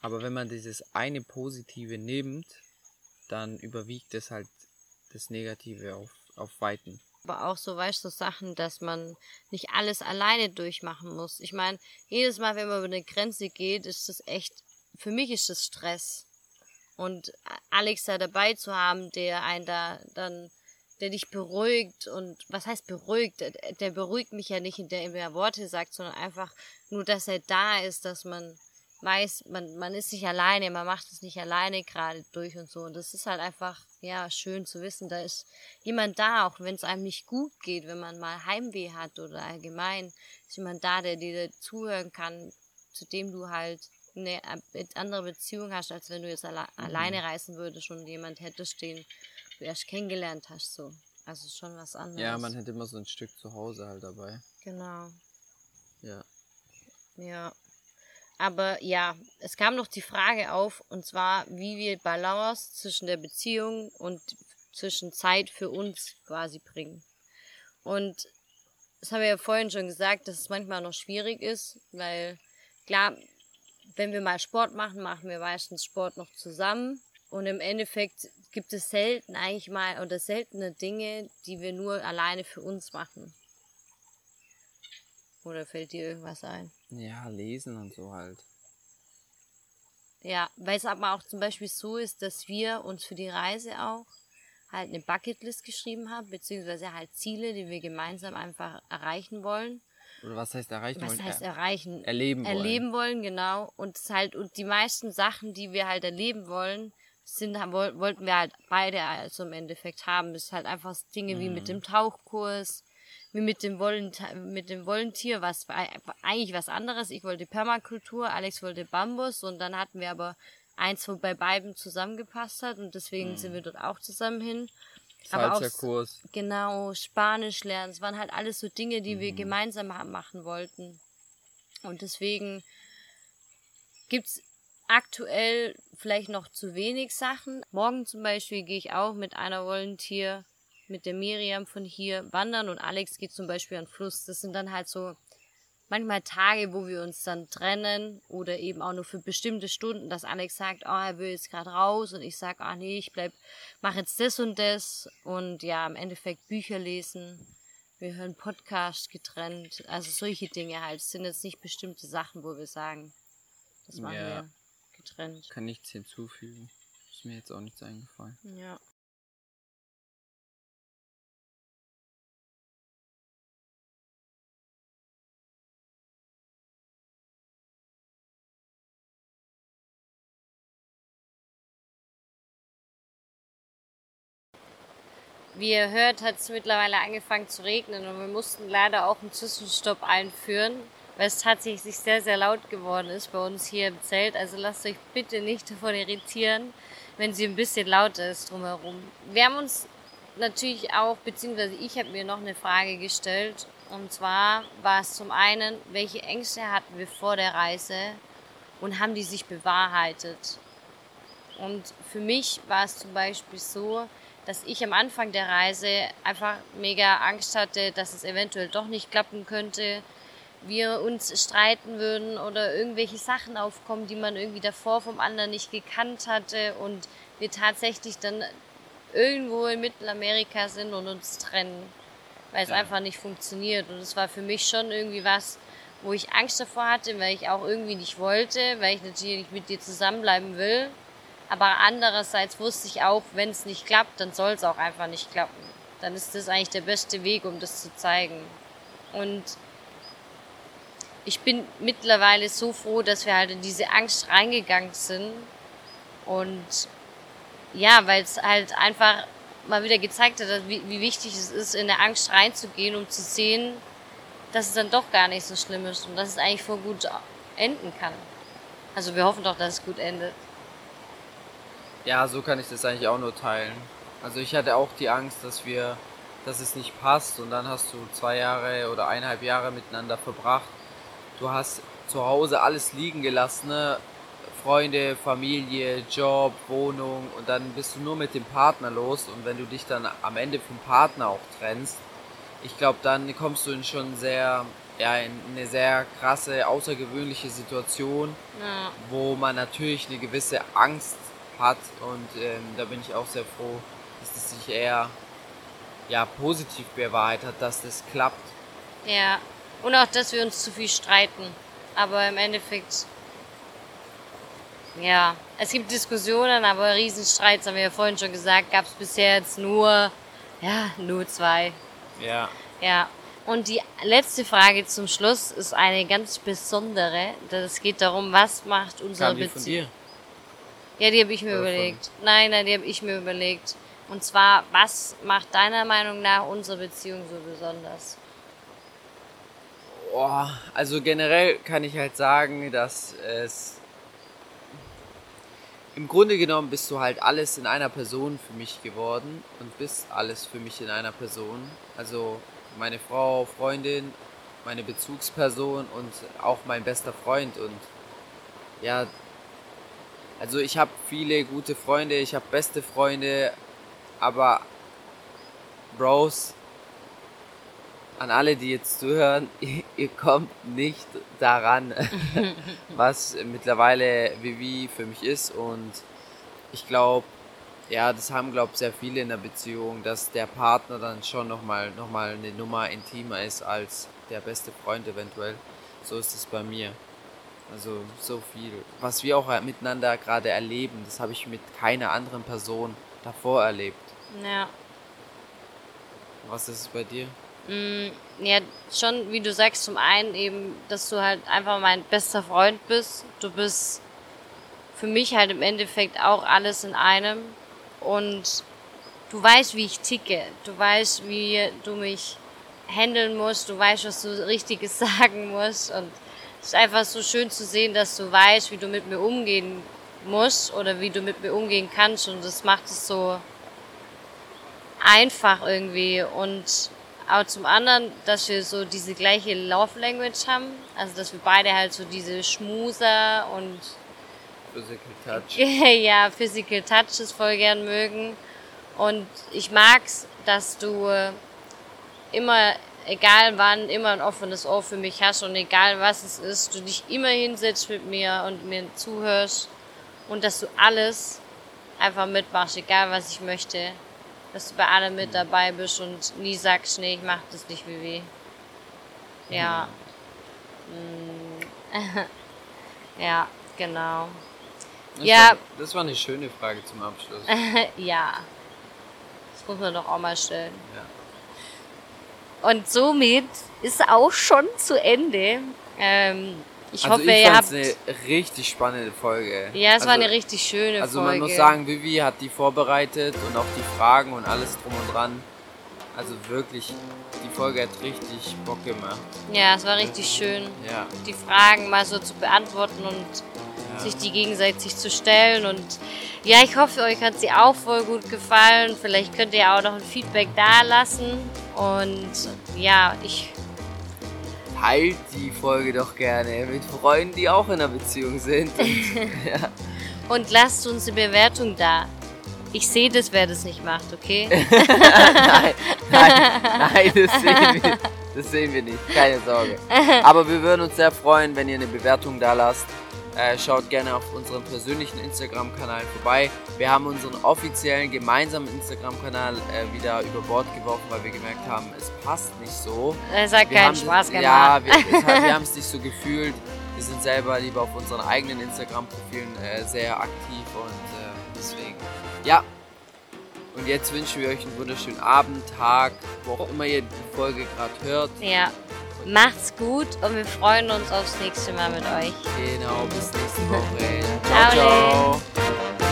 Aber wenn man dieses eine Positive nimmt, dann überwiegt es halt das Negative auf, auf Weiten. Aber auch so, weißt du, so Sachen, dass man nicht alles alleine durchmachen muss. Ich meine, jedes Mal, wenn man über eine Grenze geht, ist das echt, für mich ist das Stress. Und Alex da dabei zu haben, der einen da dann, der dich beruhigt und was heißt beruhigt? Der, der beruhigt mich ja nicht, indem er Worte sagt, sondern einfach nur, dass er da ist, dass man weiß, man, man ist nicht alleine, man macht es nicht alleine gerade durch und so. Und das ist halt einfach, ja, schön zu wissen, da ist jemand da, auch wenn es einem nicht gut geht, wenn man mal Heimweh hat oder allgemein, ist jemand da, der dir zuhören kann, zu dem du halt eine andere Beziehung hast, als wenn du jetzt alle Mhm. alleine reisen würdest und jemand hättest, den du erst kennengelernt hast, so. Also schon was anderes. Ja, man hätte immer so ein Stück zu Hause halt dabei. Genau. Ja. Ja. Aber ja, es kam noch die Frage auf, und zwar, wie wir Balance zwischen der Beziehung und zwischen Zeit für uns quasi bringen. Und das habe ich ja vorhin schon gesagt, dass es manchmal noch schwierig ist, weil klar, wenn wir mal Sport machen, machen wir meistens Sport noch zusammen. Und im Endeffekt gibt es selten eigentlich mal oder seltene Dinge, die wir nur alleine für uns machen. Oder fällt dir irgendwas ein? Ja, lesen und so halt. Ja, weil es aber auch zum Beispiel so ist, dass wir uns für die Reise auch halt eine Bucketlist geschrieben haben, beziehungsweise halt Ziele, die wir gemeinsam einfach erreichen wollen. Oder was heißt erreichen Was wollen? heißt Er- erreichen? erleben wollen. Erleben wollen, genau. Und es halt, und die meisten Sachen, die wir halt erleben wollen, sind, wollten wir halt beide also im Endeffekt haben. Das ist halt einfach Dinge wie Mhm. mit dem Tauchkurs, wie mit dem Volontier, mit dem Volunteer, was eigentlich was anderes. Ich wollte Permakultur, Alex wollte Bambus und dann hatten wir aber eins, wo bei beiden zusammengepasst hat und deswegen sind wir dort auch zusammen hin. Aber auch. Genau, Spanisch lernen. Es waren halt alles so Dinge, die wir gemeinsam machen wollten. Und deswegen gibt's aktuell vielleicht noch zu wenig Sachen. Morgen zum Beispiel gehe ich auch mit einer Volunteer, mit der Miriam von hier wandern und Alex geht zum Beispiel an den Fluss. Das sind dann halt so manchmal Tage, wo wir uns dann trennen oder eben auch nur für bestimmte Stunden, dass Alex sagt, oh, er will jetzt gerade raus und ich sag, ah nee, ich bleib, mach jetzt das und das und ja, im Endeffekt Bücher lesen. Wir hören Podcast getrennt, also solche Dinge halt. Es sind jetzt nicht bestimmte Sachen, wo wir sagen, das machen Ja. wir getrennt. Kann nichts hinzufügen. Ist mir jetzt auch nichts eingefallen. Ja. Wie ihr hört, hat es mittlerweile angefangen zu regnen und wir mussten leider auch einen Zwischenstopp einführen, weil es tatsächlich sehr, sehr laut geworden ist bei uns hier im Zelt. Also lasst euch bitte nicht davon irritieren, wenn sie ein bisschen lauter ist drumherum. Wir haben uns natürlich auch, beziehungsweise ich habe mir noch eine Frage gestellt. Und zwar war es zum einen, welche Ängste hatten wir vor der Reise und haben die sich bewahrheitet? Und für mich war es zum Beispiel so, dass ich am Anfang der Reise einfach mega Angst hatte, dass es eventuell doch nicht klappen könnte, wir uns streiten würden oder irgendwelche Sachen aufkommen, die man irgendwie davor vom anderen nicht gekannt hatte und wir tatsächlich dann irgendwo in Mittelamerika sind und uns trennen, weil es Ja. einfach nicht funktioniert. Und es war für mich schon irgendwie was, wo ich Angst davor hatte, weil ich auch irgendwie nicht wollte, weil ich natürlich nicht mit dir zusammenbleiben will. Aber andererseits wusste ich auch, wenn es nicht klappt, dann soll es auch einfach nicht klappen. Dann ist das eigentlich der beste Weg, um das zu zeigen. Und ich bin mittlerweile so froh, dass wir halt in diese Angst reingegangen sind. Und ja, weil es halt einfach mal wieder gezeigt hat, wie, wie wichtig es ist, in der Angst reinzugehen, um zu sehen, dass es dann doch gar nicht so schlimm ist und dass es eigentlich voll gut enden kann. Also wir hoffen doch, dass es gut endet. Ja, so kann ich das eigentlich auch nur teilen. Also ich hatte auch die Angst, dass wir, dass es nicht passt und dann hast du zwei Jahre oder eineinhalb Jahre miteinander verbracht. Du hast zu Hause alles liegen gelassen, ne? Freunde, Familie, Job, Wohnung und dann bist du nur mit dem Partner los und wenn du dich dann am Ende vom Partner auch trennst, ich glaube, dann kommst du in schon sehr, ja, in eine sehr krasse, außergewöhnliche Situation Ja, wo man natürlich eine gewisse Angst hat und ähm, da bin ich auch sehr froh, dass es sich eher ja, positiv bewahrheitet hat, dass das klappt. ja. Und auch, dass wir uns zu viel streiten. Aber im Endeffekt, ja, es gibt Diskussionen, aber Riesenstreits, haben wir ja vorhin schon gesagt, gab es bisher jetzt nur, ja, nur zwei. Ja. Ja. Und die letzte Frage zum Schluss ist eine ganz besondere. Es geht darum, was macht unsere Beziehung. Ja, die habe ich mir von- überlegt. Nein, nein, die habe ich mir überlegt. Und zwar, was macht deiner Meinung nach unsere Beziehung so besonders? Oh, also generell kann ich halt sagen, dass es im Grunde genommen bist du halt alles in einer Person für mich geworden und bist alles für mich in einer Person. Also meine Frau, Freundin, meine Bezugsperson und auch mein bester Freund und ja, also ich habe viele gute Freunde, ich habe beste Freunde, aber Bros, an alle, die jetzt zuhören, ihr, ihr kommt nicht daran, was mittlerweile Vivi für mich ist. Und ich glaube, ja, das haben, glaube ich, sehr viele in der Beziehung, dass der Partner dann schon nochmal noch mal eine Nummer intimer ist als der beste Freund eventuell. So ist es bei mir. Also so viel. Was wir auch miteinander gerade erleben, das habe ich mit keiner anderen Person davor erlebt. Ja. Was ist es bei dir? Mm, ja, schon, wie du sagst, zum einen eben, dass du halt einfach mein bester Freund bist. Du bist für mich halt im Endeffekt auch alles in einem. Und du weißt, wie ich ticke. Du weißt, wie du mich handeln musst. Du weißt, was du Richtiges sagen musst. Und es ist einfach so schön zu sehen, dass du weißt, wie du mit mir umgehen musst oder wie du mit mir umgehen kannst. Und das macht es so einfach irgendwie. Und auch zum anderen, dass wir so diese gleiche Love Language haben. Also, dass wir beide halt so diese Schmuser und Physical Touch. ja, Physical Touches voll gern mögen. Und ich mag's, dass du immer, egal wann, immer ein offenes Ohr für mich hast und egal was es ist, du dich immer hinsetzt mit mir und mir zuhörst und dass du alles einfach mitmachst, egal was ich möchte. Dass du bei allem mit dabei bist und nie sagst, nee, ich mach das nicht wie weh. Ja. Mhm. ja, genau. Das Ja. War, das war eine schöne Frage zum Abschluss. ja. Das muss man doch auch mal stellen. Ja. Und somit ist auch schon zu Ende. Ähm, ich also hoffe, ich ihr habt. eine richtig spannende Folge. Ja, es war Also- eine richtig schöne Also Folge. man muss sagen, Vivi hat die vorbereitet und auch die Fragen und alles drum und dran. Also wirklich, die Folge hat richtig Bock gemacht. Ja, es war richtig schön, Ja. die Fragen mal so zu beantworten und. Sich die gegenseitig zu stellen. Und ja, ich hoffe, euch hat sie auch voll gut gefallen. Vielleicht könnt ihr auch noch ein Feedback da lassen. Und ja, ich. Teilt die Folge doch gerne mit Freunden, die auch in einer Beziehung sind. Und, ja. Und lasst uns eine Bewertung da. Ich sehe das, wer das nicht macht, okay? nein, nein, nein, das sehen, wir, das sehen wir nicht, keine Sorge. Aber wir würden uns sehr freuen, wenn ihr eine Bewertung da lasst. Äh, schaut gerne auf unserem persönlichen Instagram-Kanal vorbei. Wir haben unseren offiziellen gemeinsamen Instagram-Kanal äh, wieder über Bord geworfen, weil wir gemerkt haben, es passt nicht so. Es hat Wir keinen haben- Spaß gemacht. Ja, wir, wir haben es nicht so gefühlt. Wir sind selber lieber auf unseren eigenen Instagram-Profilen äh, sehr aktiv und äh, deswegen, ja. Und jetzt wünschen wir euch einen wunderschönen Abend, Tag, wo auch immer ihr die Folge gerade hört. Ja. Macht's gut und wir freuen uns aufs nächste Mal mit euch. Genau, bis nächste Woche. Ciao, ciao. ciao.